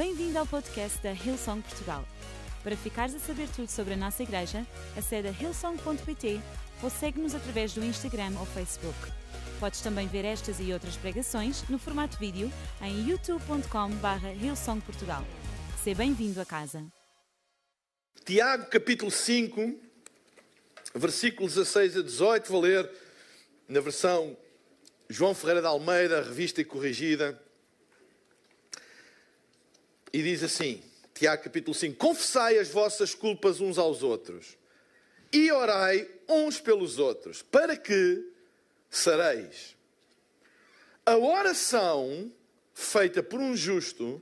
Bem-vindo ao podcast da Hillsong Portugal. Para ficares a saber tudo sobre a nossa igreja, acede a hillsong.pt ou segue-nos através do Instagram ou Facebook. Podes também ver estas e outras pregações no formato vídeo em youtube.com.br hillsongportugal. Seja bem-vindo a casa. Tiago capítulo 5, versículos 16 a 18, vou ler na versão João Ferreira de Almeida, revista e corrigida. E diz assim, Tiago capítulo 5: Confessai as vossas culpas uns aos outros e orai uns pelos outros, para que sareis. A oração feita por um justo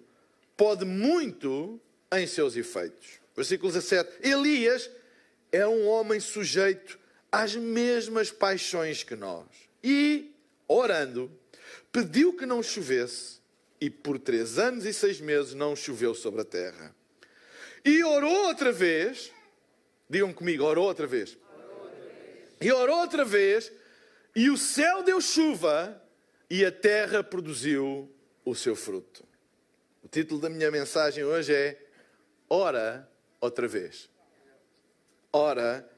pode muito em seus efeitos. Versículo 17: Elias é um homem sujeito às mesmas paixões que nós. E, orando, pediu que não chovesse, e por três anos e seis meses não choveu sobre a terra. E orou outra vez, digam comigo, orou outra vez. Orou outra vez. E orou outra vez, e o céu deu chuva, e a terra produziu o seu fruto. O título da minha mensagem hoje é Ora outra vez. Ora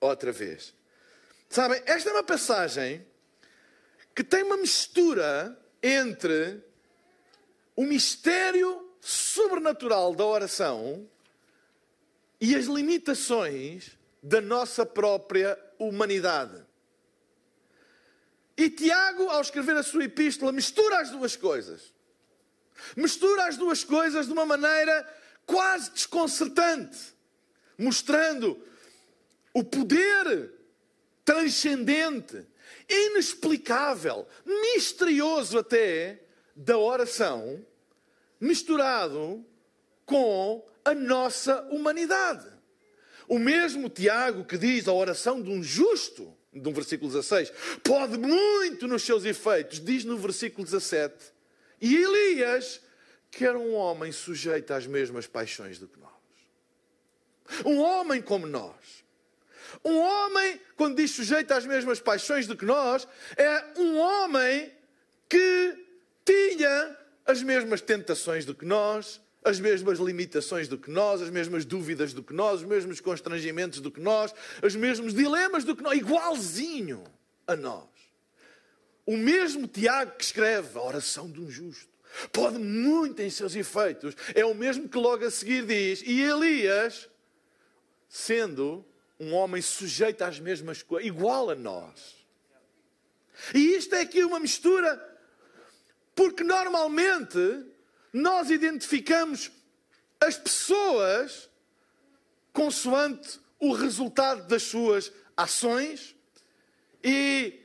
outra vez. Sabem, esta é uma passagem que tem uma mistura entre o mistério sobrenatural da oração e as limitações da nossa própria humanidade. E Tiago, ao escrever a sua epístola, mistura as duas coisas. Mistura as duas coisas de uma maneira quase desconcertante, mostrando o poder transcendente, inexplicável, misterioso até, da oração, misturado com a nossa humanidade. O mesmo Tiago que diz a oração de um justo, de um versículo 16, pode muito nos seus efeitos, diz no versículo 17, e Elias, que era um homem sujeito às mesmas paixões do que nós. Um homem como nós. Um homem, quando diz sujeito às mesmas paixões do que nós, é um homem que tinha as mesmas tentações do que nós, as mesmas limitações do que nós, as mesmas dúvidas do que nós, os mesmos constrangimentos do que nós, os mesmos dilemas do que nós, igualzinho a nós. O mesmo Tiago que escreve a oração de um justo pode muito em seus efeitos, é o mesmo que logo a seguir diz, e Elias, sendo um homem sujeito às mesmas coisas, igual a nós. E isto é aqui uma mistura, porque normalmente nós identificamos as pessoas consoante o resultado das suas ações e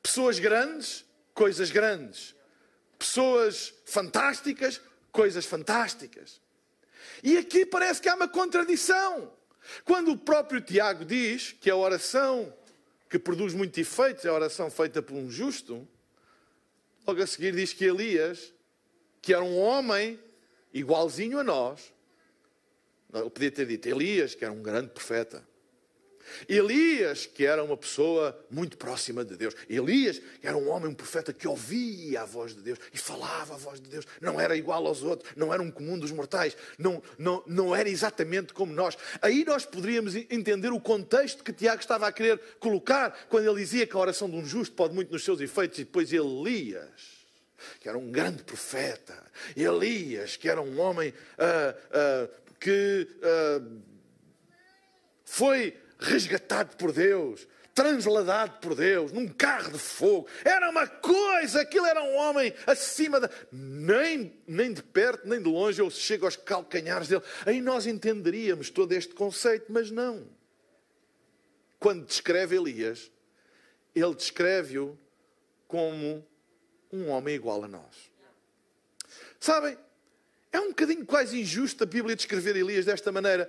pessoas grandes, coisas grandes. Pessoas fantásticas, coisas fantásticas. E aqui parece que há uma contradição. Quando o próprio Tiago diz que a oração que produz muito efeitos é a oração feita por um justo, logo a seguir diz que Elias que era um homem igualzinho a nós. Eu podia ter dito Elias, que era um grande profeta. Elias, que era uma pessoa muito próxima de Deus. Elias, que era um homem, um profeta que ouvia a voz de Deus e falava a voz de Deus. Não era igual aos outros, não era um comum dos mortais, não, não, não era exatamente como nós. Aí nós poderíamos entender o contexto que Tiago estava a querer colocar quando ele dizia que a oração de um justo pode muito nos seus efeitos e depois Elias que era um grande profeta, Elias, que era um homem uh, uh, que uh, foi resgatado por Deus, transladado por Deus, num carro de fogo. Era uma coisa, aquilo era um homem acima da. Nem, nem de perto, nem de longe eu chego aos calcanhares dele. Aí nós entenderíamos todo este conceito, mas não. Quando descreve Elias, ele descreve-o como um homem igual a nós. Sabem, é um bocadinho quase injusto a Bíblia descrever Elias desta maneira,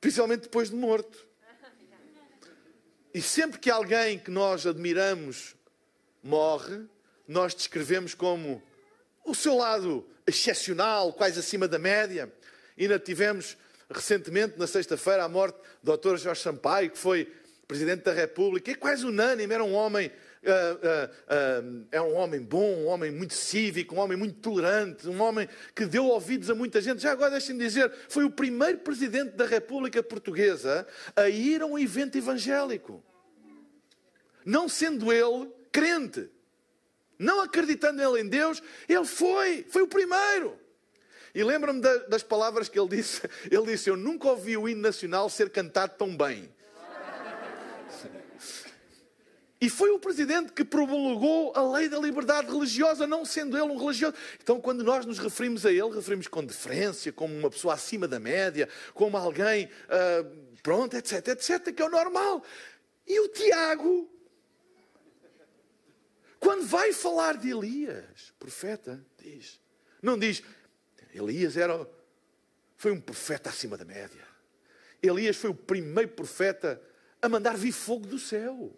principalmente depois de morto. E sempre que alguém que nós admiramos morre, nós descrevemos como o seu lado excepcional, quase acima da média. E ainda tivemos recentemente, na sexta-feira, a morte do Dr. Jorge Sampaio, que foi Presidente da República, é quase unânime, era um homem uh, uh, é um homem bom, um homem muito cívico, um homem muito tolerante, um homem que deu ouvidos a muita gente. Já agora deixem-me dizer, foi o primeiro presidente da República Portuguesa a ir a um evento evangélico. Não sendo ele crente, não acreditando ele em Deus, ele foi, foi o primeiro. E lembro-me das palavras que ele disse. Ele disse: Eu nunca ouvi o hino nacional ser cantado tão bem. E foi o presidente que promulgou a lei da liberdade religiosa, não sendo ele um religioso. Então, quando nós nos referimos a ele, referimos com deferência, como uma pessoa acima da média, como alguém, uh, pronto, etc, etc, que é o normal. E o Tiago, quando vai falar de Elias, profeta, diz, não diz, Elias era, foi um profeta acima da média. Elias foi o primeiro profeta a mandar vir fogo do céu.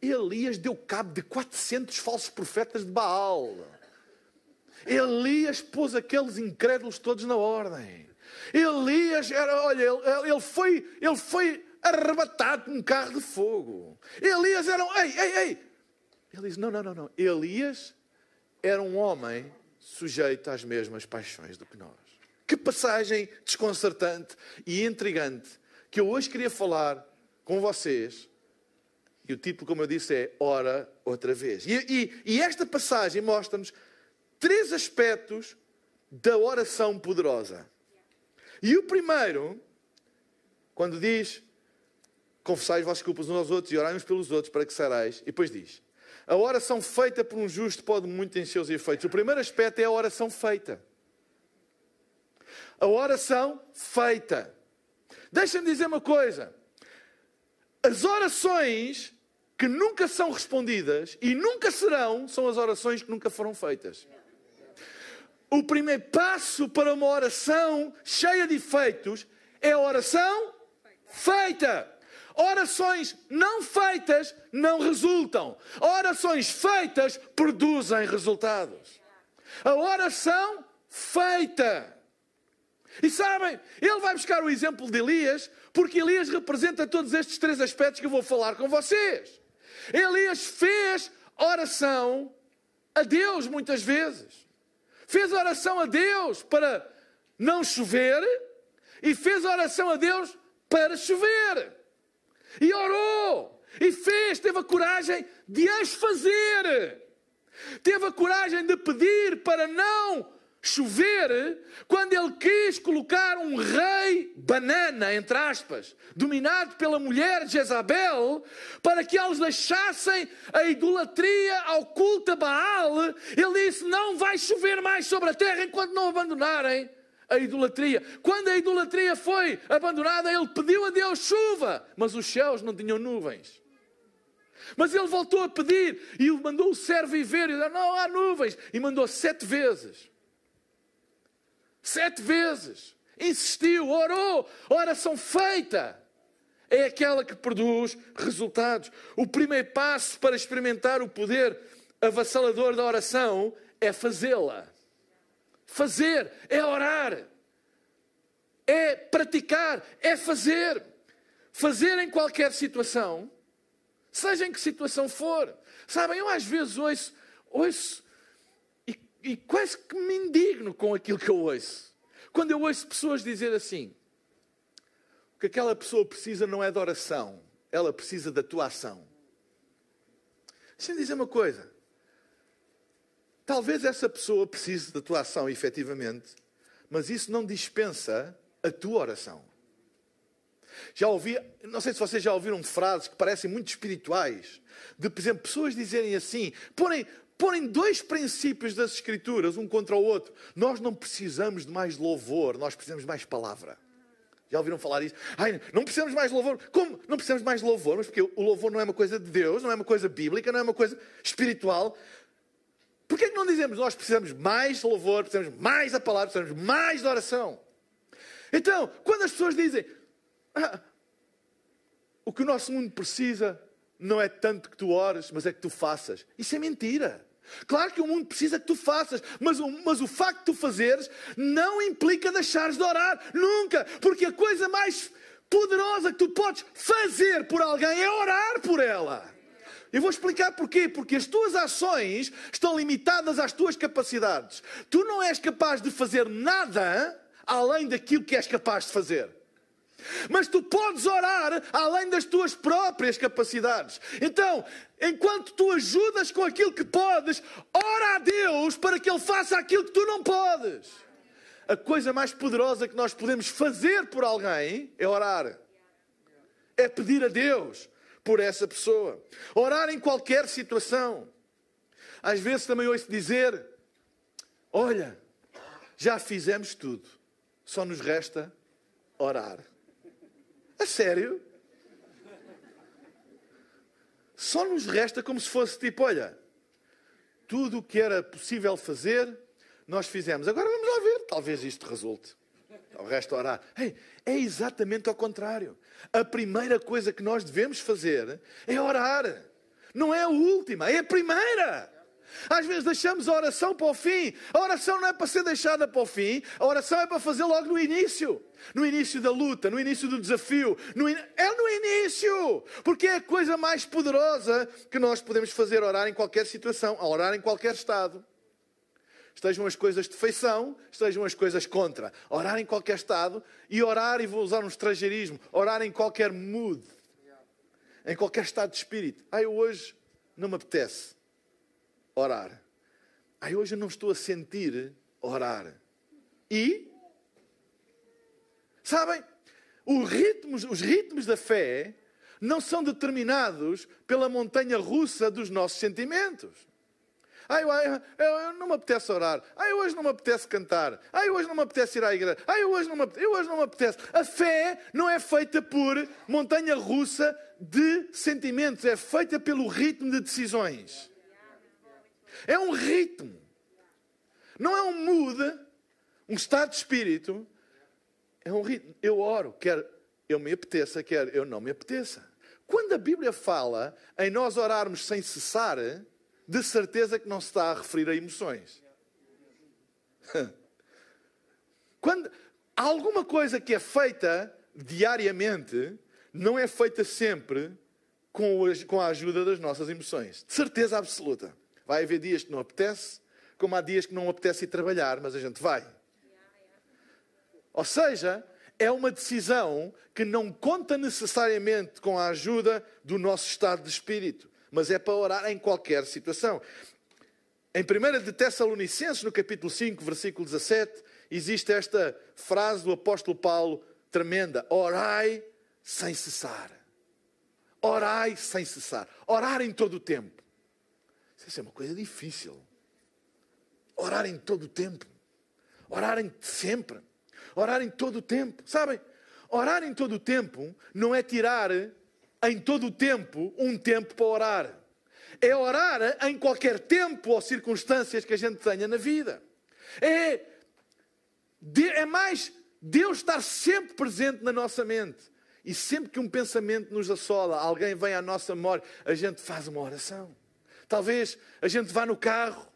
Elias deu cabo de 400 falsos profetas de Baal. Elias pôs aqueles incrédulos todos na ordem. Elias era, olha, ele, ele foi, ele foi arrebatado com um carro de fogo. Elias era um, ei, ei, ei. Ele diz: não, não, não, não. Elias era um homem sujeito às mesmas paixões do que nós. Que passagem desconcertante e intrigante que eu hoje queria falar com vocês e o título, como eu disse, é Ora outra vez. E, e, e esta passagem mostra-nos três aspectos da oração poderosa. E o primeiro, quando diz: Confessai as vossas culpas uns aos outros e orai uns pelos outros para que sarais. E depois diz: A oração feita por um justo pode muito em seus efeitos. O primeiro aspecto é a oração feita. A oração feita. Deixa-me dizer uma coisa. As orações que nunca são respondidas e nunca serão, são as orações que nunca foram feitas. O primeiro passo para uma oração cheia de efeitos é a oração feita. Orações não feitas não resultam. Orações feitas produzem resultados. A oração feita. E sabem, ele vai buscar o exemplo de Elias, porque Elias representa todos estes três aspectos que eu vou falar com vocês. Elias fez oração a Deus muitas vezes. Fez oração a Deus para não chover e fez oração a Deus para chover. E orou e fez, teve a coragem de as fazer. Teve a coragem de pedir para não chover quando ele quis colocar um rei banana, entre aspas, dominado pela mulher Jezabel, para que eles deixassem a idolatria ao culto a Baal. Ele disse: Não vai chover mais sobre a terra enquanto não abandonarem a idolatria. Quando a idolatria foi abandonada, ele pediu a Deus chuva, mas os céus não tinham nuvens. Mas ele voltou a pedir e mandou o servo ir ver e disse: Não há nuvens. E mandou sete vezes. Sete vezes. Insistiu, orou. Oração feita é aquela que produz resultados. O primeiro passo para experimentar o poder avassalador da oração é fazê-la. Fazer é orar, é praticar, é fazer. Fazer em qualquer situação, seja em que situação for. Sabem, eu às vezes ouço, ouço e quase que me indigno com aquilo que eu ouço. Quando eu ouço pessoas dizer assim: o que aquela pessoa precisa não é de oração, ela precisa da tua ação. Deixa-me dizer uma coisa. Talvez essa pessoa precise da tua ação, efetivamente, mas isso não dispensa a tua oração. Já ouvi, não sei se vocês já ouviram frases que parecem muito espirituais, de, por exemplo, pessoas dizerem assim, porem, porem dois princípios das Escrituras, um contra o outro. Nós não precisamos de mais louvor, nós precisamos de mais palavra. Já ouviram falar isso? Ai, não precisamos mais louvor. Como? Não precisamos mais louvor, mas porque o louvor não é uma coisa de Deus, não é uma coisa bíblica, não é uma coisa espiritual. Por que é não dizemos nós precisamos mais louvor, precisamos mais da palavra, precisamos mais da oração? Então, quando as pessoas dizem ah, o que o nosso mundo precisa não é tanto que tu ores, mas é que tu faças, isso é mentira. Claro que o mundo precisa que tu faças, mas o, mas o facto de tu fazeres não implica deixares de orar, nunca, porque a coisa mais poderosa que tu podes fazer por alguém é orar por ela. Eu vou explicar porquê. Porque as tuas ações estão limitadas às tuas capacidades. Tu não és capaz de fazer nada além daquilo que és capaz de fazer. Mas tu podes orar além das tuas próprias capacidades. Então, enquanto tu ajudas com aquilo que podes, ora a Deus para que Ele faça aquilo que tu não podes. A coisa mais poderosa que nós podemos fazer por alguém é orar. É pedir a Deus por essa pessoa. Orar em qualquer situação. Às vezes também ouço dizer: Olha, já fizemos tudo, só nos resta orar. Sério? Só nos resta como se fosse tipo: olha, tudo o que era possível fazer, nós fizemos. Agora vamos lá ver, talvez isto resulte. O resto orar. Hey, é exatamente ao contrário. A primeira coisa que nós devemos fazer é orar. Não é a última, é a primeira. Às vezes deixamos a oração para o fim. A oração não é para ser deixada para o fim, a oração é para fazer logo no início. No início da luta, no início do desafio. No in... É no início! Porque é a coisa mais poderosa que nós podemos fazer, orar em qualquer situação, a orar em qualquer estado. Estejam as coisas de feição, estejam as coisas contra. Orar em qualquer estado e orar, e vou usar um estrangeirismo, orar em qualquer mood. Em qualquer estado de espírito. Ah, eu hoje não me apetece orar. Ai, hoje eu não estou a sentir orar. E? Sabem? Os ritmos, os ritmos da fé não são determinados pela montanha russa dos nossos sentimentos. Ai, ai, eu, não me apetece orar. Ai, hoje não me apetece cantar. Ai, hoje não me apetece ir à igreja. Ai, hoje não me, eu hoje não me apetece. A fé não é feita por montanha russa de sentimentos, é feita pelo ritmo de decisões. É um ritmo. Não é um mood, um estado de espírito. É um ritmo. Eu oro, quer eu me apeteça, quer eu não me apeteça. Quando a Bíblia fala em nós orarmos sem cessar, de certeza que não se está a referir a emoções. Quando alguma coisa que é feita diariamente, não é feita sempre com a ajuda das nossas emoções. De certeza absoluta. Vai haver dias que não apetece, como há dias que não apetece ir trabalhar, mas a gente vai. Ou seja, é uma decisão que não conta necessariamente com a ajuda do nosso estado de espírito, mas é para orar em qualquer situação. Em 1 de Tessalonicenses, no capítulo 5, versículo 17, existe esta frase do apóstolo Paulo tremenda: Orai sem cessar. Orai sem cessar. Orar em todo o tempo. Isso é uma coisa difícil. Orar em todo o tempo. Orar em sempre. Orar em todo o tempo. Sabem? Orar em todo o tempo não é tirar em todo o tempo um tempo para orar. É orar em qualquer tempo ou circunstâncias que a gente tenha na vida. É, é mais Deus estar sempre presente na nossa mente. E sempre que um pensamento nos assola, alguém vem à nossa memória, a gente faz uma oração. Talvez a gente vá no carro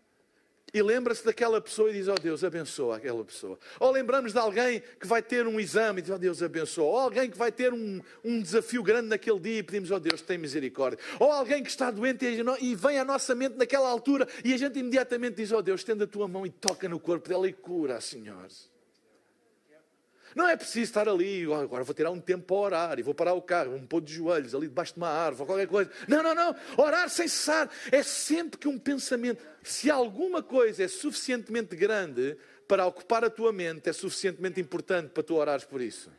e lembra-se daquela pessoa e diz: Oh Deus, abençoa aquela pessoa. Ou lembramos de alguém que vai ter um exame e diz: Oh Deus, abençoa. Ou alguém que vai ter um, um desafio grande naquele dia e pedimos: Oh Deus, tem misericórdia. Ou alguém que está doente e vem à nossa mente naquela altura e a gente imediatamente diz: Oh Deus, estenda a tua mão e toca no corpo dela e cura, Senhor. Não é preciso estar ali, oh, agora vou tirar um tempo para orar e vou parar o carro, me pôr de joelhos ali debaixo de uma árvore qualquer coisa. Não, não, não. Orar sem cessar é sempre que um pensamento, se alguma coisa é suficientemente grande para ocupar a tua mente, é suficientemente importante para tu orares por isso.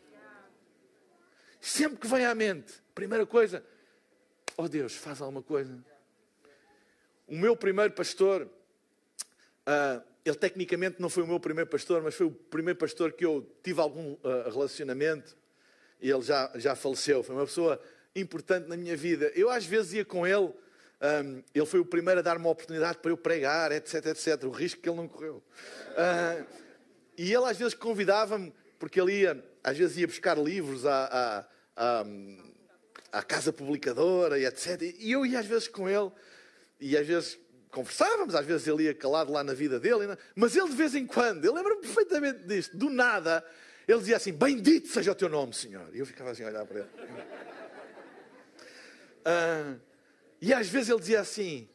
Sempre que vem à mente, primeira coisa, oh Deus, faz alguma coisa. O meu primeiro pastor. Uh, ele tecnicamente não foi o meu primeiro pastor, mas foi o primeiro pastor que eu tive algum uh, relacionamento. E ele já, já faleceu. Foi uma pessoa importante na minha vida. Eu às vezes ia com ele. Um, ele foi o primeiro a dar uma oportunidade para eu pregar, etc, etc. O risco que ele não correu. Uh, e ele às vezes convidava-me, porque ele ia, às vezes ia buscar livros à, à, à, à casa publicadora e etc. E eu ia às vezes com ele. E às vezes conversávamos, às vezes ele ia calado lá na vida dele, mas ele de vez em quando, eu lembro-me perfeitamente disto, do nada, ele dizia assim: Bendito seja o teu nome, Senhor. E eu ficava assim a olhar para ele. Ah, E às vezes ele dizia assim: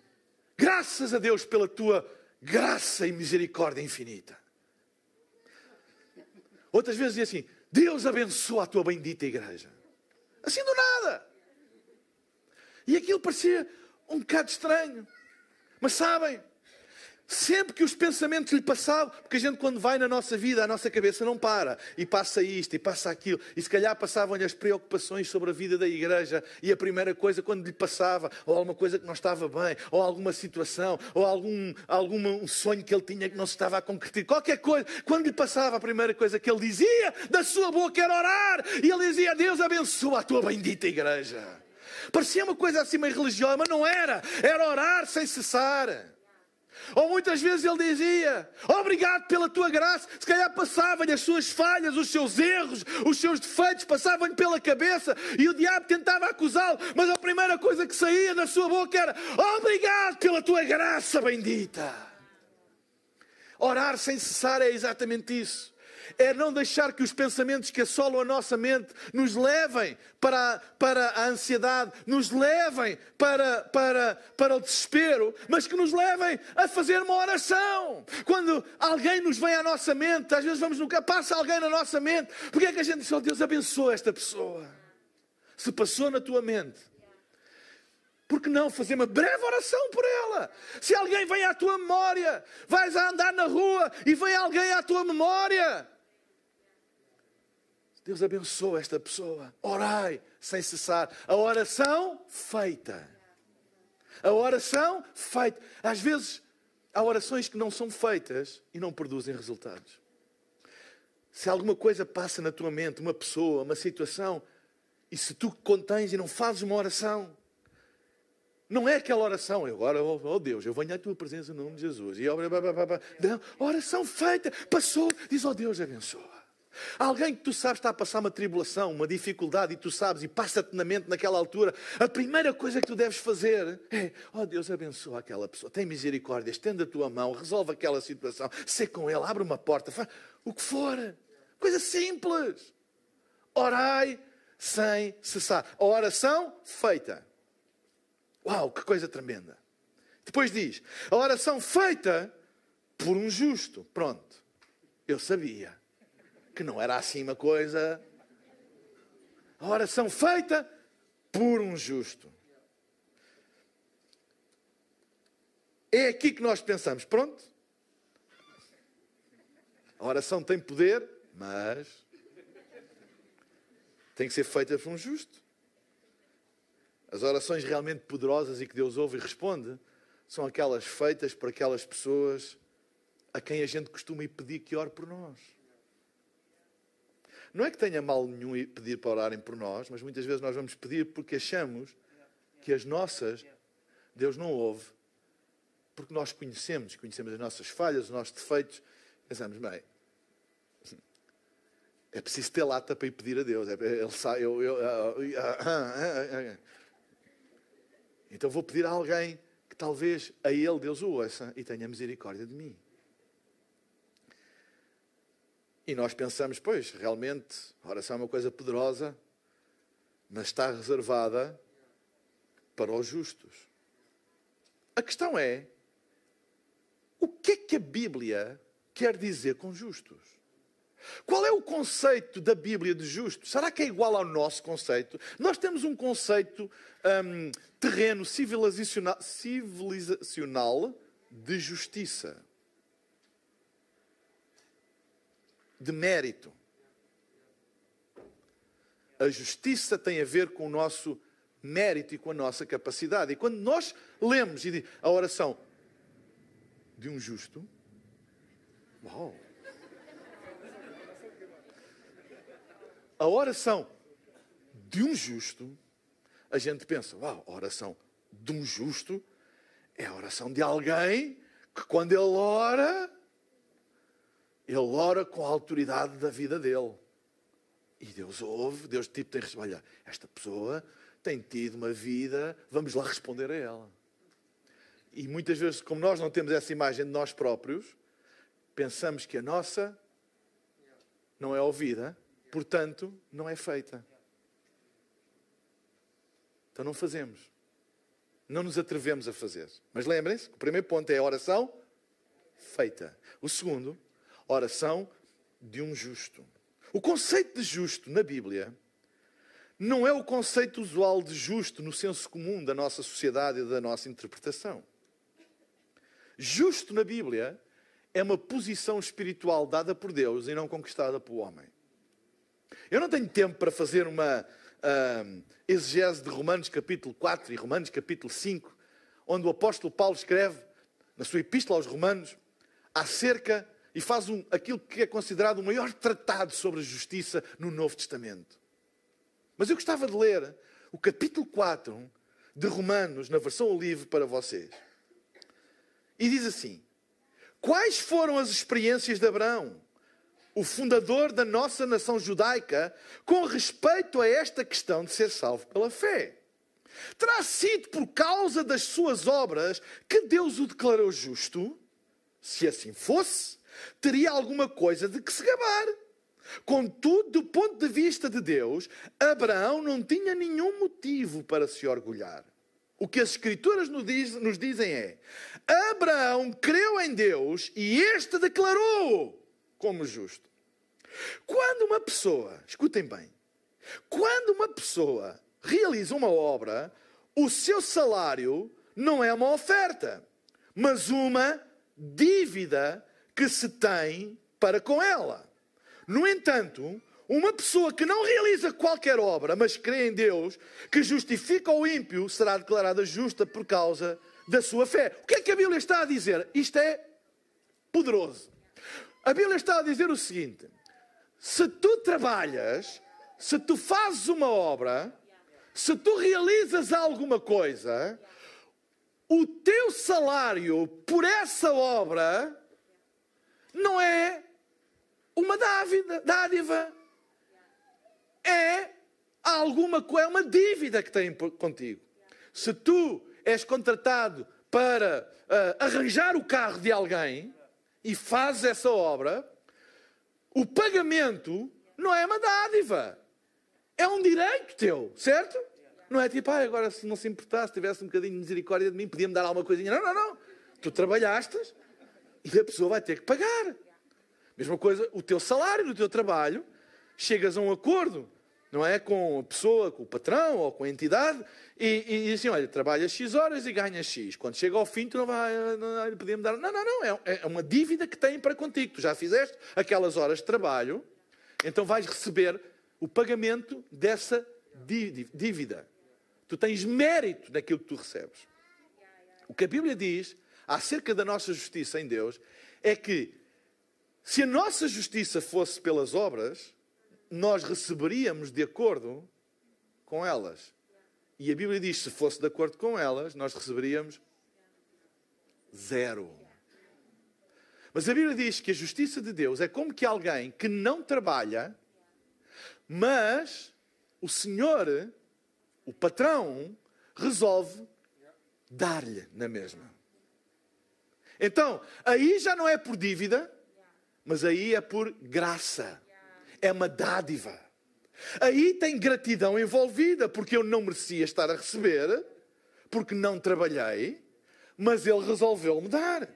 Graças a Deus pela tua graça e misericórdia infinita. Outras vezes dizia assim: Deus abençoa a tua bendita igreja. Assim do nada. E aquilo parecia um bocado estranho. Mas sabem, Sempre que os pensamentos lhe passavam, porque a gente quando vai na nossa vida, a nossa cabeça não para, e passa isto e passa aquilo, e se calhar passavam-lhe as preocupações sobre a vida da igreja, e a primeira coisa quando lhe passava, ou alguma coisa que não estava bem, ou alguma situação, ou algum, algum um sonho que ele tinha que não se estava a concretizar, qualquer coisa, quando lhe passava, a primeira coisa que ele dizia da sua boca era orar, e ele dizia: Deus abençoa a tua bendita igreja. Parecia uma coisa assim meio religiosa, mas não era, era orar sem cessar. Ou muitas vezes ele dizia: Obrigado pela tua graça. Se calhar passavam-lhe as suas falhas, os seus erros, os seus defeitos, passavam-lhe pela cabeça e o diabo tentava acusá-lo, mas a primeira coisa que saía da sua boca era: Obrigado pela tua graça bendita. Orar sem cessar é exatamente isso é não deixar que os pensamentos que assolam a nossa mente nos levem para, para a ansiedade, nos levem para, para, para o desespero, mas que nos levem a fazer uma oração. Quando alguém nos vem à nossa mente, às vezes vamos nunca, passa alguém na nossa mente, porque é que a gente diz, oh Deus abençoa esta pessoa? Se passou na tua mente, por que não fazer uma breve oração por ela? Se alguém vem à tua memória, vais a andar na rua e vem alguém à tua memória, Deus abençoa esta pessoa. Orai sem cessar. A oração feita. A oração feita. Às vezes há orações que não são feitas e não produzem resultados. Se alguma coisa passa na tua mente, uma pessoa, uma situação, e se tu contens e não fazes uma oração, não é aquela oração, agora, oh, oh Deus, eu venho à tua presença no nome de Jesus. E, não, oração feita, passou, diz, oh Deus, abençoa. Alguém que tu sabes está a passar uma tribulação, uma dificuldade, e tu sabes, e passa-te na mente naquela altura, a primeira coisa que tu deves fazer é: oh Deus, abençoa aquela pessoa, tem misericórdia, estende a tua mão, resolve aquela situação, sê com ele, abre uma porta, faz o que for. Coisa simples. Orai sem cessar. A oração feita. Uau, que coisa tremenda. Depois diz: a oração feita por um justo. Pronto, eu sabia que não era assim uma coisa. A oração feita por um justo. É aqui que nós pensamos, pronto. A oração tem poder, mas tem que ser feita por um justo. As orações realmente poderosas e que Deus ouve e responde são aquelas feitas por aquelas pessoas a quem a gente costuma ir pedir que ore por nós. Não é que tenha mal nenhum pedir para orarem por nós, mas muitas vezes nós vamos pedir porque achamos que as nossas Deus não ouve, porque nós conhecemos, conhecemos as nossas falhas, os nossos defeitos, pensamos, bem, é preciso ter lata para ir pedir a Deus. É, ele sabe, eu, eu, ah, ah, ah, então vou pedir a alguém que talvez a ele Deus o ouça e tenha misericórdia de mim. E nós pensamos, pois, realmente, a oração é uma coisa poderosa, mas está reservada para os justos. A questão é: o que é que a Bíblia quer dizer com justos? Qual é o conceito da Bíblia de justo? Será que é igual ao nosso conceito? Nós temos um conceito um, terreno civilizacional, civilizacional de justiça. De mérito. A justiça tem a ver com o nosso mérito e com a nossa capacidade. E quando nós lemos a oração de um justo, uau! A oração de um justo, a gente pensa, uau, a oração de um justo é a oração de alguém que quando ele ora, ele ora com a autoridade da vida dele. E Deus ouve, Deus tipo tem olha, esta pessoa tem tido uma vida, vamos lá responder a ela. E muitas vezes, como nós não temos essa imagem de nós próprios, pensamos que a nossa não é ouvida, portanto, não é feita. Então não fazemos. não nos atrevemos a fazer. Mas lembrem-se, o primeiro ponto é a oração feita. O segundo, oração de um justo. O conceito de justo na Bíblia não é o conceito usual de justo no senso comum da nossa sociedade e da nossa interpretação. Justo na Bíblia é uma posição espiritual dada por Deus e não conquistada pelo homem. Eu não tenho tempo para fazer uma uh, exegese de Romanos capítulo 4 e Romanos capítulo 5, onde o apóstolo Paulo escreve na sua epístola aos Romanos acerca e faz um, aquilo que é considerado o maior tratado sobre a justiça no Novo Testamento. Mas eu gostava de ler o capítulo 4 de Romanos, na versão livre, para vocês. E diz assim: Quais foram as experiências de Abraão, o fundador da nossa nação judaica, com respeito a esta questão de ser salvo pela fé? Terá sido por causa das suas obras que Deus o declarou justo? Se assim fosse, teria alguma coisa de que se gabar. Contudo, do ponto de vista de Deus, Abraão não tinha nenhum motivo para se orgulhar. O que as Escrituras nos dizem é: Abraão creu em Deus e este declarou como justo. Quando uma pessoa, escutem bem, quando uma pessoa realiza uma obra, o seu salário não é uma oferta, mas uma dívida que se tem para com ela. No entanto, uma pessoa que não realiza qualquer obra, mas crê em Deus, que justifica o ímpio, será declarada justa por causa da sua fé. O que é que a Bíblia está a dizer? Isto é poderoso. A Bíblia está a dizer o seguinte: se tu trabalhas, se tu fazes uma obra, se tu realizas alguma coisa, o teu salário por essa obra não é uma dádiva. É alguma coisa, é uma dívida que tem contigo. Se tu és contratado para uh, arranjar o carro de alguém e fazes essa obra, o pagamento não é uma dádiva. É um direito teu, certo? Não é tipo, ah, agora se não se importasse, tivesse um bocadinho de misericórdia de mim, podia-me dar alguma coisinha. Não, não, não. Tu trabalhaste a pessoa vai ter que pagar. Mesma coisa, o teu salário do teu trabalho, chegas a um acordo, não é? Com a pessoa, com o patrão ou com a entidade, e, e diz assim: olha, trabalhas X horas e ganhas X. Quando chega ao fim, tu não vai, não, podia-me dar. Não, não, não, é, é uma dívida que têm para contigo. Tu já fizeste aquelas horas de trabalho, então vais receber o pagamento dessa dívida. Tu tens mérito naquilo que tu recebes. O que a Bíblia diz acerca da nossa justiça em Deus é que se a nossa justiça fosse pelas obras, nós receberíamos de acordo com elas. E a Bíblia diz: se fosse de acordo com elas, nós receberíamos zero. Mas a Bíblia diz que a justiça de Deus é como que alguém que não trabalha, mas o Senhor, o patrão, resolve dar-lhe na mesma. Então, aí já não é por dívida, mas aí é por graça. É uma dádiva. Aí tem gratidão envolvida, porque eu não merecia estar a receber, porque não trabalhei, mas ele resolveu-me dar.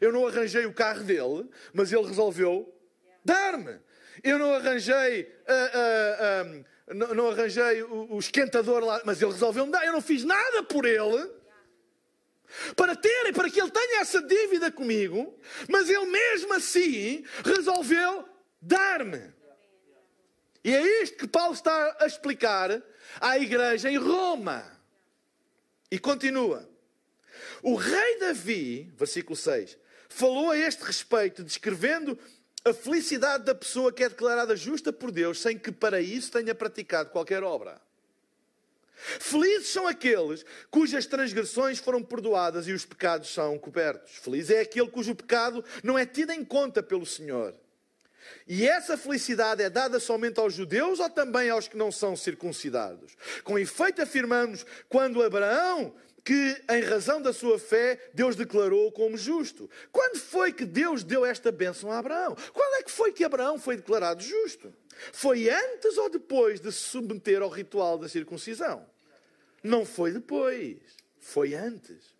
Eu não arranjei o carro dele, mas ele resolveu dar-me. Eu não arranjei, uh, uh, uh, não, não, arranjei o, o esquentador lá, mas ele resolveu-me dar. Eu não fiz nada por ele para terem, para que ele tenha essa dívida comigo, mas ele mesmo assim resolveu dar-me. E é isto que Paulo está a explicar à igreja em Roma. E continua. O rei Davi, versículo 6, falou a este respeito, descrevendo a felicidade da pessoa que é declarada justa por Deus, sem que para isso tenha praticado qualquer obra. Felizes são aqueles cujas transgressões foram perdoadas e os pecados são cobertos. Feliz é aquele cujo pecado não é tido em conta pelo Senhor. E essa felicidade é dada somente aos judeus ou também aos que não são circuncidados? Com efeito, afirmamos quando Abraão, que em razão da sua fé, Deus declarou como justo. Quando foi que Deus deu esta bênção a Abraão? Quando é que foi que Abraão foi declarado justo? Foi antes ou depois de se submeter ao ritual da circuncisão? Não foi depois, foi antes.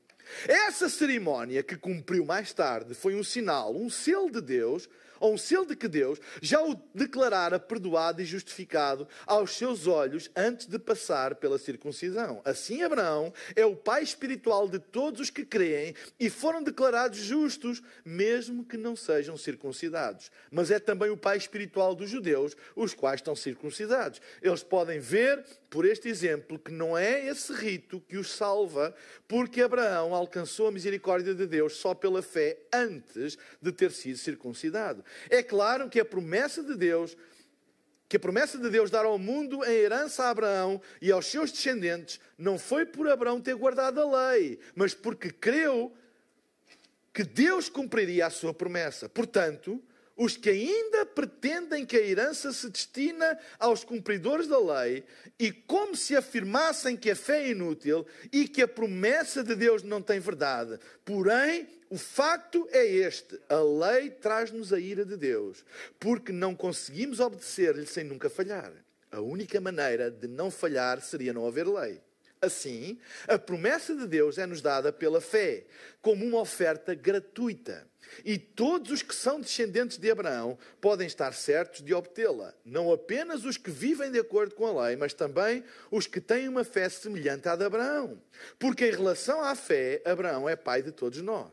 Essa cerimónia que cumpriu mais tarde foi um sinal, um selo de Deus ou um selo de que Deus já o declarara perdoado e justificado aos seus olhos antes de passar pela circuncisão. Assim, Abraão é o pai espiritual de todos os que creem e foram declarados justos, mesmo que não sejam circuncidados. Mas é também o pai espiritual dos judeus, os quais estão circuncidados. Eles podem ver por este exemplo que não é esse rito que os salva, porque Abraão alcançou a misericórdia de Deus só pela fé antes de ter sido circuncidado. É claro que a promessa de Deus, que a promessa de Deus dar ao mundo em herança a Abraão e aos seus descendentes, não foi por Abraão ter guardado a lei, mas porque creu que Deus cumpriria a sua promessa. Portanto, os que ainda pretendem que a herança se destina aos cumpridores da lei e como se afirmassem que a fé é inútil e que a promessa de Deus não tem verdade. Porém, o facto é este: a lei traz-nos a ira de Deus, porque não conseguimos obedecer-lhe sem nunca falhar. A única maneira de não falhar seria não haver lei. Assim, a promessa de Deus é-nos dada pela fé, como uma oferta gratuita. E todos os que são descendentes de Abraão podem estar certos de obtê-la. Não apenas os que vivem de acordo com a lei, mas também os que têm uma fé semelhante à de Abraão. Porque, em relação à fé, Abraão é pai de todos nós.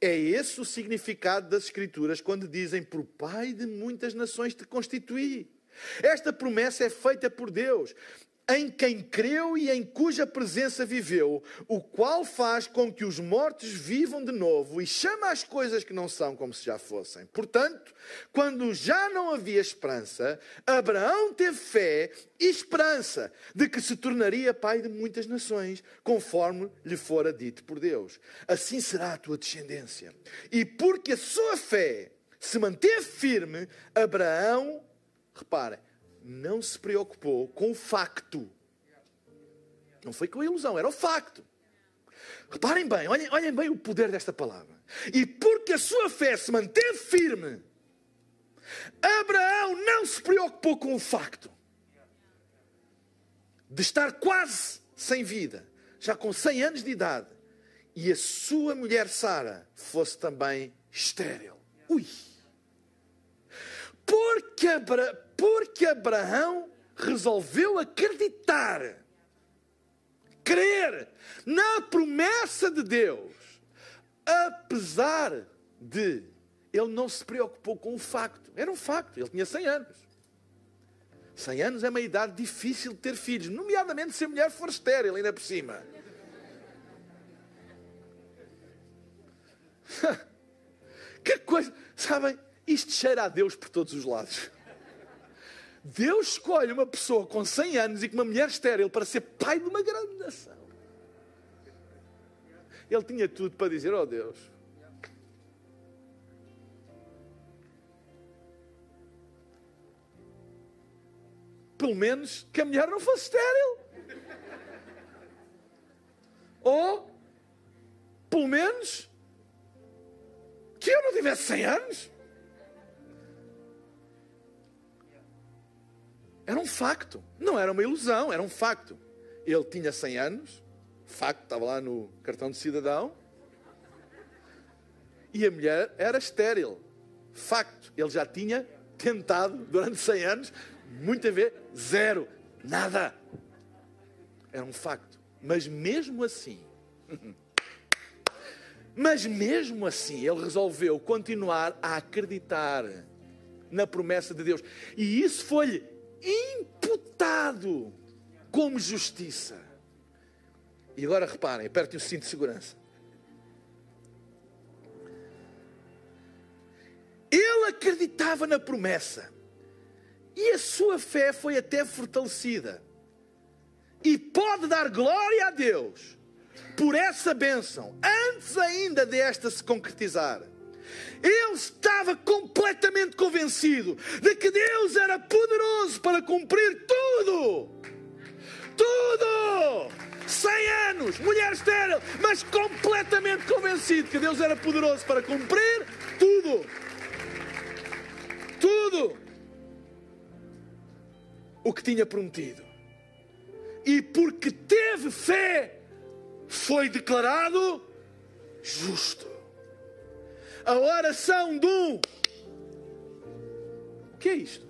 É esse o significado das Escrituras quando dizem: Por Pai de muitas nações te constituí. Esta promessa é feita por Deus em quem creu e em cuja presença viveu, o qual faz com que os mortos vivam de novo e chama as coisas que não são como se já fossem. Portanto, quando já não havia esperança, Abraão teve fé e esperança de que se tornaria pai de muitas nações, conforme lhe fora dito por Deus. Assim será a tua descendência. E porque a sua fé se manteve firme, Abraão, reparem, não se preocupou com o facto. Não foi com a ilusão, era o facto. Reparem bem, olhem, olhem bem o poder desta palavra. E porque a sua fé se manteve firme, Abraão não se preocupou com o facto de estar quase sem vida, já com 100 anos de idade, e a sua mulher Sara fosse também estéril. Ui! Porque, Abra porque Abraão resolveu acreditar, crer na promessa de Deus, apesar de ele não se preocupou com o facto. Era um facto, ele tinha 100 anos. 100 anos é uma idade difícil de ter filhos, nomeadamente se a mulher for estéril, ainda por cima. que coisa, sabem? Isto cheira a Deus por todos os lados. Deus escolhe uma pessoa com 100 anos e com uma mulher estéril para ser pai de uma grande nação. Ele tinha tudo para dizer: Oh Deus, pelo menos que a mulher não fosse estéril. Ou, pelo menos, que eu não tivesse 100 anos. Era um facto. Não era uma ilusão, era um facto. Ele tinha 100 anos, facto, estava lá no cartão de cidadão. E a mulher era estéril. Facto. Ele já tinha tentado durante 100 anos, muita vez, zero. Nada. Era um facto. Mas mesmo assim, mas mesmo assim, ele resolveu continuar a acreditar na promessa de Deus. E isso foi-lhe imputado como justiça. E agora reparem, apertem o cinto de segurança. Ele acreditava na promessa. E a sua fé foi até fortalecida. E pode dar glória a Deus por essa bênção, antes ainda desta se concretizar. Ele estava completamente convencido de que Deus era poderoso para cumprir tudo. Tudo! 100 anos, mulher estéril, mas completamente convencido que Deus era poderoso para cumprir tudo. Tudo o que tinha prometido. e porque teve fé, foi declarado justo. A oração um. O que é isto?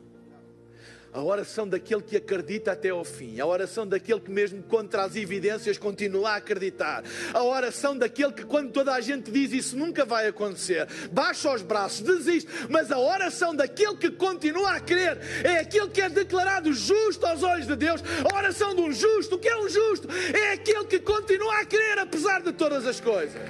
A oração daquele que acredita até ao fim. A oração daquele que, mesmo contra as evidências, continua a acreditar. A oração daquele que, quando toda a gente diz isso nunca vai acontecer, baixa os braços, desiste. Mas a oração daquele que continua a crer é aquele que é declarado justo aos olhos de Deus. A oração de um justo, o que é um justo? É aquele que continua a crer apesar de todas as coisas.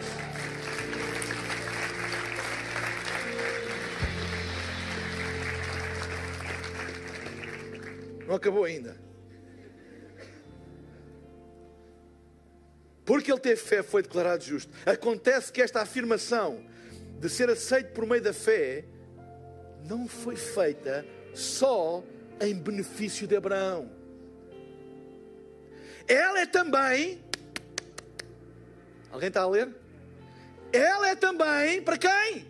Não acabou ainda. Porque ele teve fé, foi declarado justo. Acontece que esta afirmação de ser aceito por meio da fé não foi feita só em benefício de Abraão. Ela é também. Alguém está a ler? Ela é também para quem?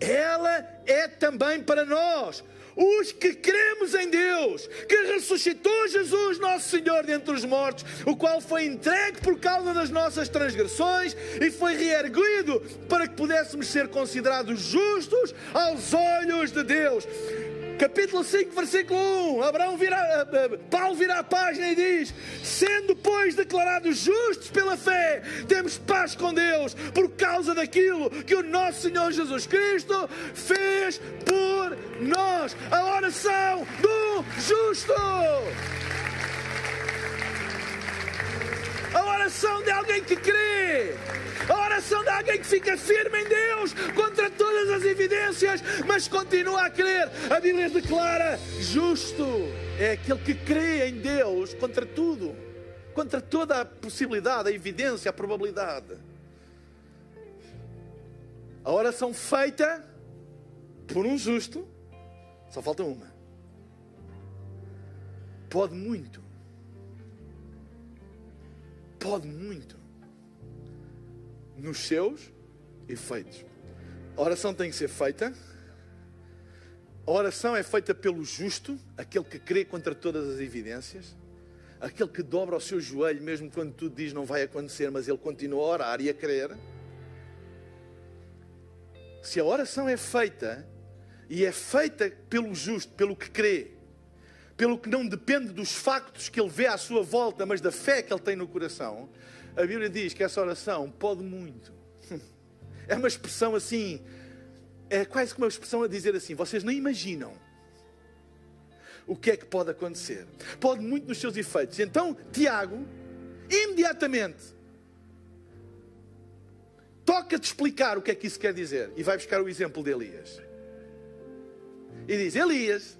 Ela é também para nós os que cremos em Deus, que ressuscitou Jesus, nosso Senhor, dentre os mortos, o qual foi entregue por causa das nossas transgressões e foi reerguido para que pudéssemos ser considerados justos aos olhos de Deus capítulo 5, versículo 1. Abraão vira, eh, eh, Paulo vira a página e diz: Sendo, pois, declarados justos pela fé, temos paz com Deus por causa daquilo que o nosso Senhor Jesus Cristo fez por nós. A oração do justo. A oração de alguém que crê. A oração de alguém que fica firme em Deus contra todas as evidências, mas continua a crer. A Bíblia declara: justo é aquele que crê em Deus contra tudo, contra toda a possibilidade, a evidência, a probabilidade. A oração feita por um justo, só falta uma. Pode muito. Pode muito nos seus efeitos. A oração tem que ser feita. A oração é feita pelo justo, aquele que crê contra todas as evidências, aquele que dobra o seu joelho, mesmo quando tudo diz não vai acontecer, mas ele continua a orar e a crer. Se a oração é feita, e é feita pelo justo, pelo que crê, pelo que não depende dos factos que ele vê à sua volta, mas da fé que ele tem no coração, a Bíblia diz que essa oração pode muito. É uma expressão assim, é quase como uma expressão a dizer assim: vocês nem imaginam o que é que pode acontecer. Pode muito nos seus efeitos. Então, Tiago, imediatamente, toca-te explicar o que é que isso quer dizer. E vai buscar o exemplo de Elias. E diz: Elias,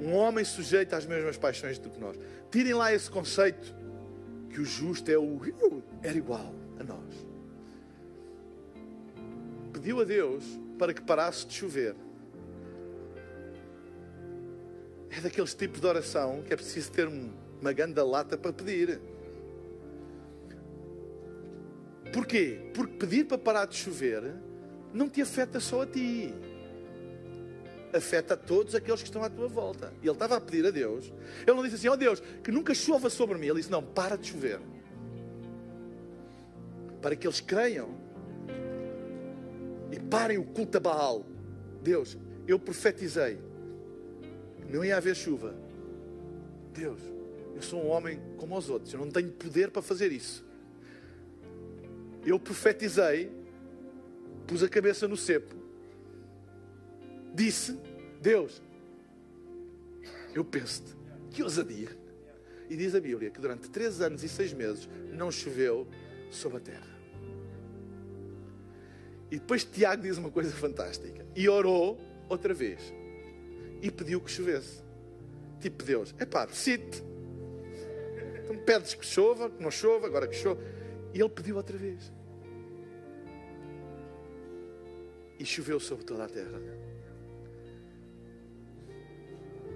um homem sujeito às mesmas paixões do que nós. Tirem lá esse conceito que o justo é o era igual a nós. Pediu a Deus para que parasse de chover. É daqueles tipos de oração que é preciso ter uma ganda lata para pedir. Porquê? Porque pedir para parar de chover não te afeta só a ti afeta todos aqueles que estão à tua volta. E ele estava a pedir a Deus. Ele não disse assim: Ó oh Deus, que nunca chova sobre mim. Ele disse: Não, para de chover. Para que eles creiam e parem o culto a Baal. Deus, eu profetizei. Não ia haver chuva. Deus, eu sou um homem como os outros. Eu não tenho poder para fazer isso. Eu profetizei, pus a cabeça no cepo disse: Deus, eu penso-te, que ousadia. E diz a Bíblia que durante três anos e seis meses não choveu sobre a terra. E depois Tiago diz uma coisa fantástica. E orou outra vez. E pediu que chovesse. Tipo Deus, é pá, decide Então pedes que chova, que não chova, agora que chova. E ele pediu outra vez. E choveu sobre toda a terra.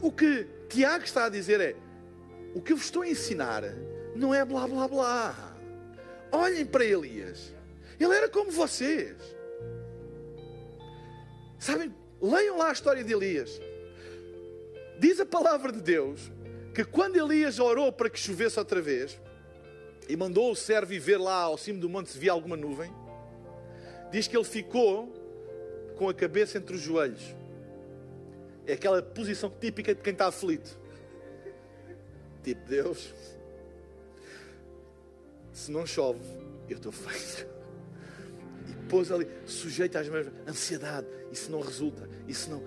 O que Tiago está a dizer é: o que eu vos estou a ensinar não é blá blá blá. Olhem para Elias. Ele era como vocês. Sabem, leiam lá a história de Elias. Diz a palavra de Deus que quando Elias orou para que chovesse outra vez e mandou o servo ir ver lá ao cimo do monte se via alguma nuvem, diz que ele ficou com a cabeça entre os joelhos. É aquela posição típica de quem está aflito. Tipo, Deus, se não chove, eu estou feito. Pôs ali, sujeito às mesmas, ansiedade, se não resulta, se não.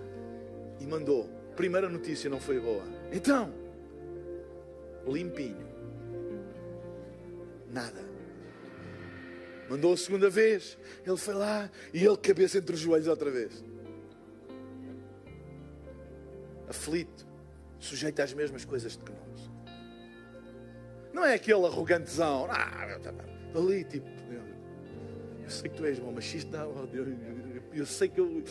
E mandou. Primeira notícia não foi boa. Então, limpinho. Nada. Mandou a segunda vez. Ele foi lá e ele cabeça entre os joelhos outra vez. Aflito, sujeito às mesmas coisas de que nós. Não é aquele arrogantezão. Ah, ali, tipo, eu sei que tu és bom, mas isto não, oh Deus, eu sei que eu.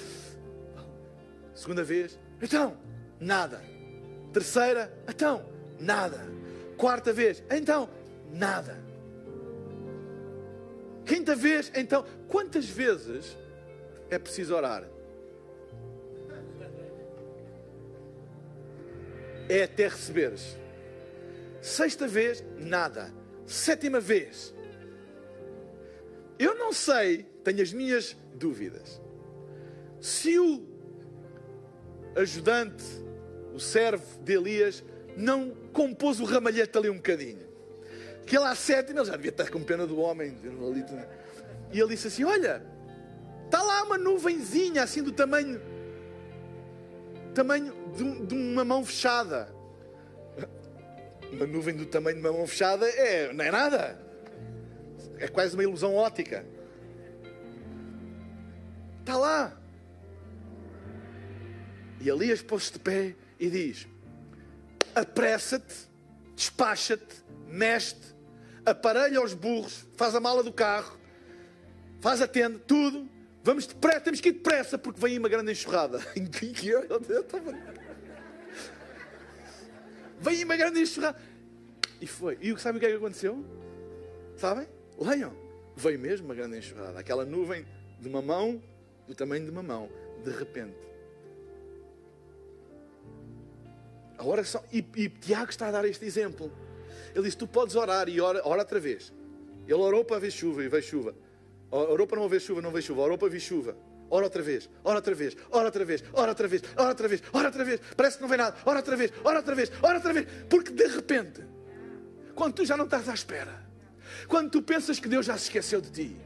Segunda vez, então, nada. Terceira, então, nada. Quarta vez, então, nada. Quinta vez, então, quantas vezes é preciso orar? É até receberes. Sexta vez, nada. Sétima vez. Eu não sei, tenho as minhas dúvidas. Se o ajudante, o servo de Elias, não compôs o ramalhete ali um bocadinho. Que ele à sétima, ele já devia estar com pena do homem. E ele disse assim: Olha, está lá uma nuvenzinha assim do tamanho tamanho de, de uma mão fechada. Uma nuvem do tamanho de uma mão fechada é, não é nada. É quase uma ilusão ótica. Está lá. E Elias pôs-se de pé e diz: apressa-te, despacha-te, mexe-te, aparelha os burros, faz a mala do carro, faz a tenda, tudo. Vamos depressa, temos que ir depressa porque vem uma grande enxurrada. vem aí uma grande enxurrada. E foi. E sabe o que é que aconteceu? Sabem? Leiam. Veio mesmo uma grande enxurrada. Aquela nuvem de uma mão, do tamanho de uma mão, de repente. A oração. E, e Tiago está a dar este exemplo. Ele disse: Tu podes orar e ora, ora outra vez. Ele orou para ver chuva e veio chuva. Orou para não ver chuva, não veio chuva. Orou para ver chuva. Ora outra vez, ora outra vez, ora outra vez, ora outra vez, ora outra vez, ora outra vez. Parece que não vem nada. Ora outra vez, ora outra vez, ora outra vez. Porque de repente, quando tu já não estás à espera, quando tu pensas que Deus já se esqueceu de ti,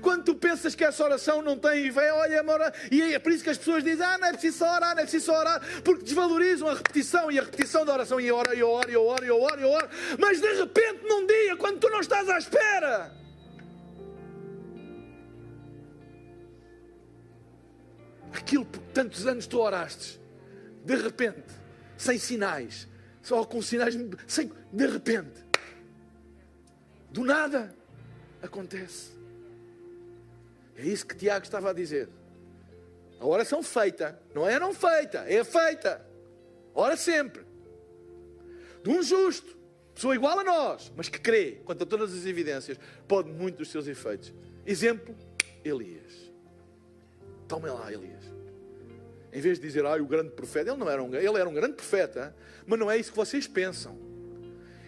quando tu pensas que essa oração não tem e vem, olha, amor, e é por isso que as pessoas dizem, ah, não é preciso só orar, não é preciso só orar, porque desvalorizam a repetição e a repetição da oração, e oro, e oro, e oro, e oro, e oro, mas de repente num dia, quando tu não estás à espera, aquilo por tantos anos tu oraste, de repente, sem sinais, só com sinais, sem, de repente, do nada, acontece. É isso que Tiago estava a dizer. A oração feita, não é não feita, é feita. Ora sempre. De um justo, pessoa igual a nós, mas que crê, quanto a todas as evidências, pode muito dos seus efeitos. Exemplo, Elias. Tome lá, Elias. Em vez de dizer, ah, o grande profeta, ele não era um, ele era um grande profeta, mas não é isso que vocês pensam.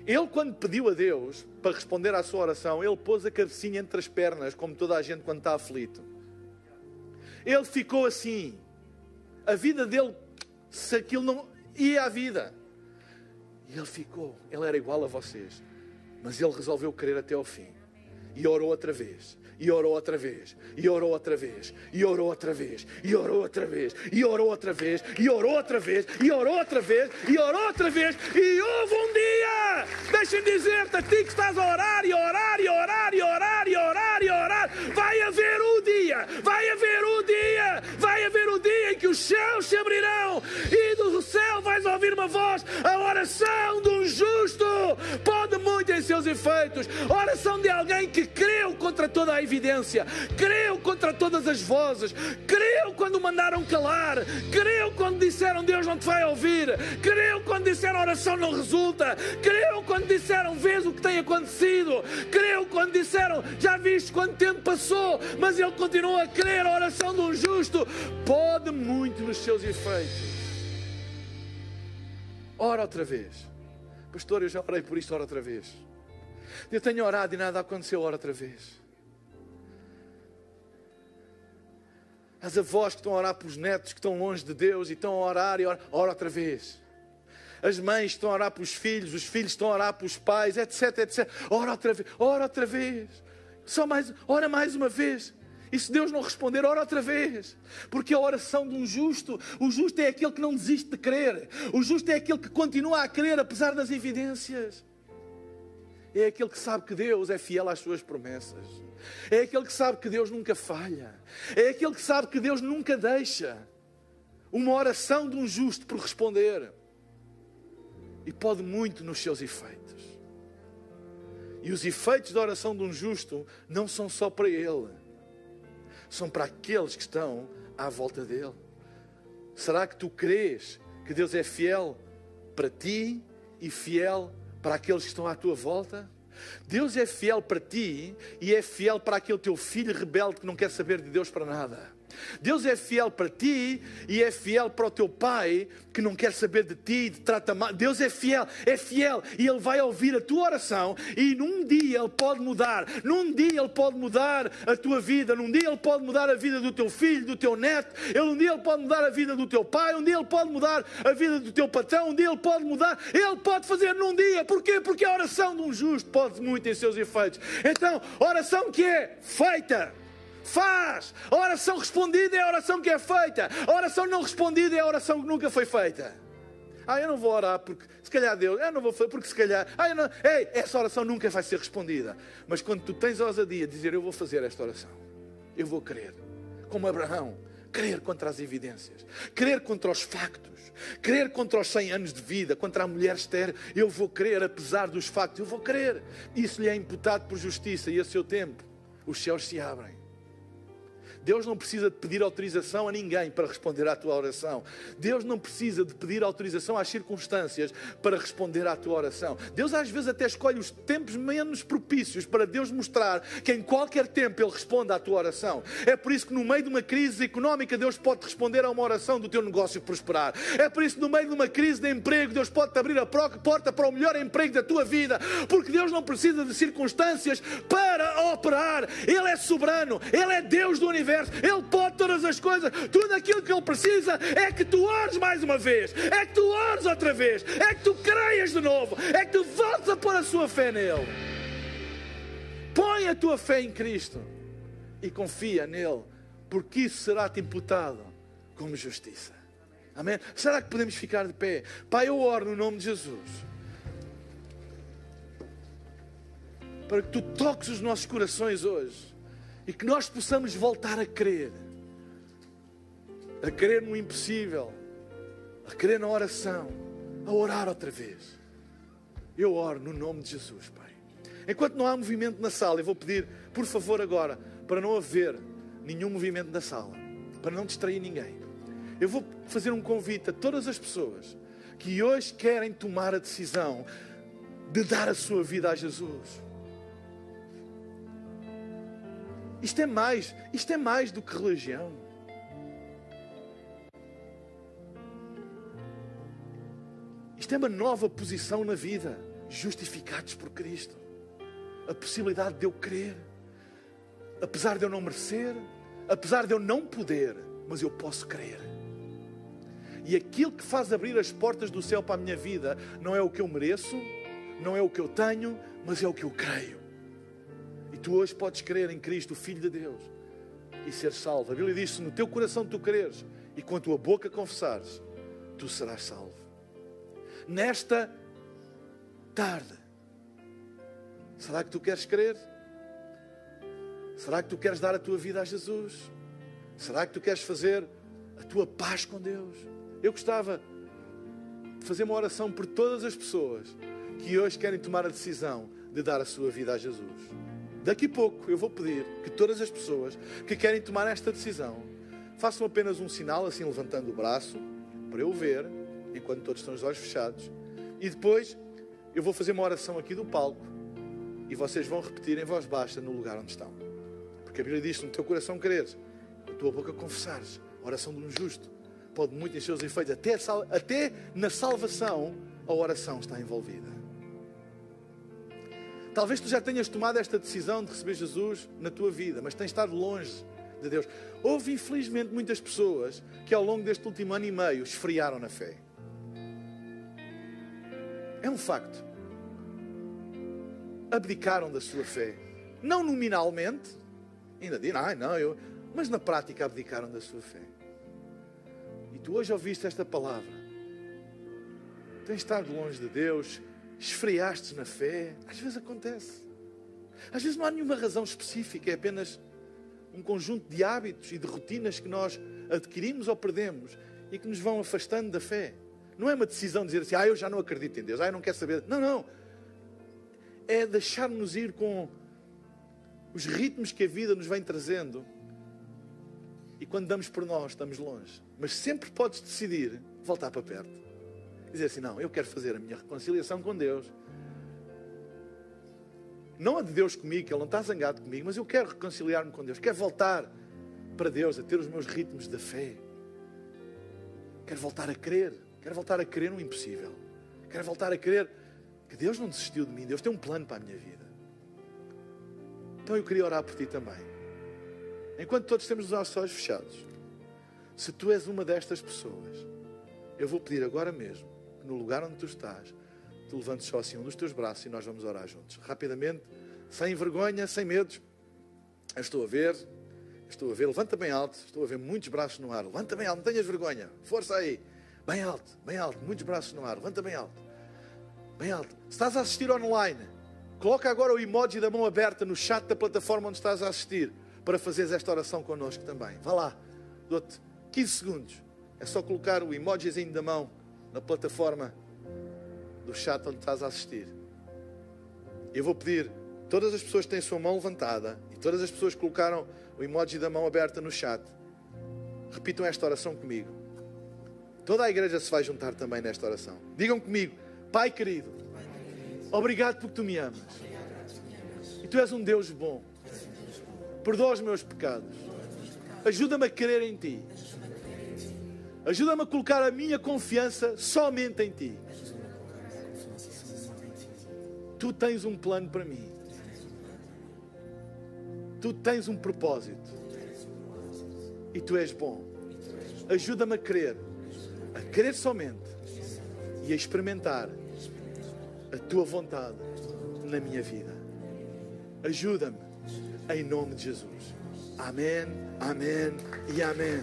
Ele, quando pediu a Deus para responder à sua oração, ele pôs a cabecinha entre as pernas, como toda a gente quando está aflito. Ele ficou assim. A vida dele, se aquilo não ia à vida. E ele ficou. Ele era igual a vocês. Mas ele resolveu crer até ao fim. E orou outra vez e orou outra vez, e orou outra vez, e orou outra vez, e orou outra vez, e orou outra vez, e orou outra vez, e orou outra vez, e orou outra vez, e houve um dia, deixa-me dizer-te, a ti que estás a orar, e orar, e orar, e orar, voz, a oração de um justo pode muito em seus efeitos, a oração de alguém que creu contra toda a evidência, creu contra todas as vozes, creu quando mandaram calar, creu quando disseram Deus não te vai ouvir, creu quando disseram oração não resulta, creu quando disseram vês o que tem acontecido, creu quando disseram já viste quanto tempo passou, mas ele continua a crer a oração de um justo, pode muito nos seus efeitos. Ora outra vez. Pastor, eu já orei por isto, ora outra vez. Eu tenho orado e nada aconteceu, ora outra vez. As avós que estão a orar pelos netos que estão longe de Deus e estão a orar e ora, ora outra vez. As mães estão a orar pelos filhos, os filhos estão a orar pelos pais, etc, etc. Ora outra vez, ora outra vez. Só mais, ora mais uma vez. E se Deus não responder, ora outra vez. Porque a oração de um justo, o justo é aquele que não desiste de crer. O justo é aquele que continua a crer apesar das evidências. É aquele que sabe que Deus é fiel às suas promessas. É aquele que sabe que Deus nunca falha. É aquele que sabe que Deus nunca deixa uma oração de um justo por responder. E pode muito nos seus efeitos. E os efeitos da oração de um justo não são só para ele, são para aqueles que estão à volta dele. Será que tu crês que Deus é fiel para ti e fiel para aqueles que estão à tua volta? Deus é fiel para ti e é fiel para aquele teu filho rebelde que não quer saber de Deus para nada. Deus é fiel para ti e é fiel para o teu pai que não quer saber de ti te trata mal. Deus é fiel, é fiel e Ele vai ouvir a tua oração e num dia Ele pode mudar. Num dia Ele pode mudar a tua vida. Num dia Ele pode mudar a vida do teu filho, do teu neto. Ele, um dia Ele pode mudar a vida do teu pai. Um dia Ele pode mudar a vida do teu patrão. Um dia Ele pode mudar. Ele pode fazer num dia. Porquê? Porque a oração de um justo pode muito em seus efeitos. Então, oração que é feita faz. A oração respondida é a oração que é feita. A oração não respondida é a oração que nunca foi feita. Ah, eu não vou orar porque se calhar Deus, eu não vou fazer porque se calhar, ah, eu não, ei, essa oração nunca vai ser respondida. Mas quando tu tens a ousadia de dizer eu vou fazer esta oração, eu vou crer, como Abraão, crer contra as evidências, crer contra os factos, crer contra os 100 anos de vida, contra a mulher estéril, eu vou crer apesar dos factos, eu vou crer. Isso lhe é imputado por justiça e a seu tempo os céus se abrem. Deus não precisa de pedir autorização a ninguém para responder à tua oração. Deus não precisa de pedir autorização às circunstâncias para responder à tua oração. Deus às vezes até escolhe os tempos menos propícios para Deus mostrar que em qualquer tempo Ele responde à tua oração. É por isso que no meio de uma crise económica Deus pode responder a uma oração do teu negócio prosperar. É por isso que no meio de uma crise de emprego Deus pode abrir a porta para o melhor emprego da tua vida. Porque Deus não precisa de circunstâncias para operar. Ele é soberano. Ele é Deus do universo universo, Ele pode todas as coisas, tudo aquilo que Ele precisa é que tu ores mais uma vez, é que tu ores outra vez, é que tu creias de novo, é que tu voltes a pôr a sua fé nele. Põe a tua fé em Cristo e confia nele, porque isso será-te imputado como justiça. Amém? Será que podemos ficar de pé? Pai, eu oro no nome de Jesus. Para que tu toques os nossos corações hoje e que nós possamos voltar a crer, a crer no impossível, a crer na oração, a orar outra vez. Eu oro no nome de Jesus, Pai. Enquanto não há movimento na sala, eu vou pedir, por favor, agora, para não haver nenhum movimento na sala, para não distrair ninguém. Eu vou fazer um convite a todas as pessoas que hoje querem tomar a decisão de dar a sua vida a Jesus. Isto é mais, isto é mais do que religião. Isto é uma nova posição na vida, justificados por Cristo. A possibilidade de eu crer, apesar de eu não merecer, apesar de eu não poder, mas eu posso crer. E aquilo que faz abrir as portas do céu para a minha vida não é o que eu mereço, não é o que eu tenho, mas é o que eu creio. E tu hoje podes crer em Cristo, o Filho de Deus, e ser salvo. A Bíblia diz: se no teu coração tu creres e com a tua boca confessares, tu serás salvo. Nesta tarde, será que tu queres crer? Será que tu queres dar a tua vida a Jesus? Será que tu queres fazer a tua paz com Deus? Eu gostava de fazer uma oração por todas as pessoas que hoje querem tomar a decisão de dar a sua vida a Jesus. Daqui a pouco eu vou pedir que todas as pessoas que querem tomar esta decisão façam apenas um sinal, assim levantando o braço, para eu ver, enquanto todos estão os olhos fechados. E depois eu vou fazer uma oração aqui do palco e vocês vão repetir em voz baixa no lugar onde estão. Porque a Bíblia diz: no teu coração quereres, a tua boca confessares. A oração de um justo pode muito em seus efeitos, até, até na salvação a oração está envolvida. Talvez tu já tenhas tomado esta decisão de receber Jesus na tua vida, mas tens estado longe de Deus. Houve, infelizmente, muitas pessoas que ao longo deste último ano e meio esfriaram na fé. É um facto. Abdicaram da sua fé. Não nominalmente, ainda dizem, ah, não, eu. Mas na prática abdicaram da sua fé. E tu hoje ouviste esta palavra. Tens estado longe de Deus, esfriaste na fé. Às vezes acontece. Às vezes não há nenhuma razão específica, é apenas um conjunto de hábitos e de rotinas que nós adquirimos ou perdemos e que nos vão afastando da fé. Não é uma decisão de dizer assim, ah, eu já não acredito em Deus, ah, eu não quero saber. Não, não. É deixar-nos ir com os ritmos que a vida nos vem trazendo. E quando damos por nós, estamos longe. Mas sempre podes decidir voltar para perto. Dizer assim: não, eu quero fazer a minha reconciliação com Deus. Não a de Deus comigo, que Ele não está zangado comigo, mas eu quero reconciliar-me com Deus. Quero voltar para Deus, a ter os meus ritmos da fé. Quero voltar a crer. Quero voltar a crer no impossível. Quero voltar a crer que Deus não desistiu de mim. Deus tem um plano para a minha vida. Então eu queria orar por ti também. Enquanto todos temos os nossos olhos fechados, se tu és uma destas pessoas, eu vou pedir agora mesmo no lugar onde tu estás, tu levantes só assim um dos teus braços e nós vamos orar juntos. Rapidamente, sem vergonha, sem medos. Eu estou a ver, estou a ver, levanta bem alto, estou a ver muitos braços no ar. Levanta bem alto, não tenhas vergonha. Força aí. Bem alto, bem alto, muitos braços no ar. Levanta bem alto. Bem alto. Se estás a assistir online, coloca agora o emoji da mão aberta no chat da plataforma onde estás a assistir para fazeres esta oração connosco também. Vá lá, dou-te 15 segundos. É só colocar o emojizinho da mão na plataforma do chat onde estás a assistir. Eu vou pedir, todas as pessoas que têm a sua mão levantada e todas as pessoas que colocaram o emoji da mão aberta no chat, repitam esta oração comigo. Toda a igreja se vai juntar também nesta oração. Digam comigo, Pai querido, obrigado porque tu me amas. E tu és um Deus bom. Perdoa os meus pecados. Ajuda-me a crer em ti. Ajuda-me a colocar a minha confiança somente em ti. Tu tens um plano para mim. Tu tens um propósito. E tu és bom. Ajuda-me a crer. A crer somente. E a experimentar a tua vontade na minha vida. Ajuda-me em nome de Jesus. Amém, amém e amém.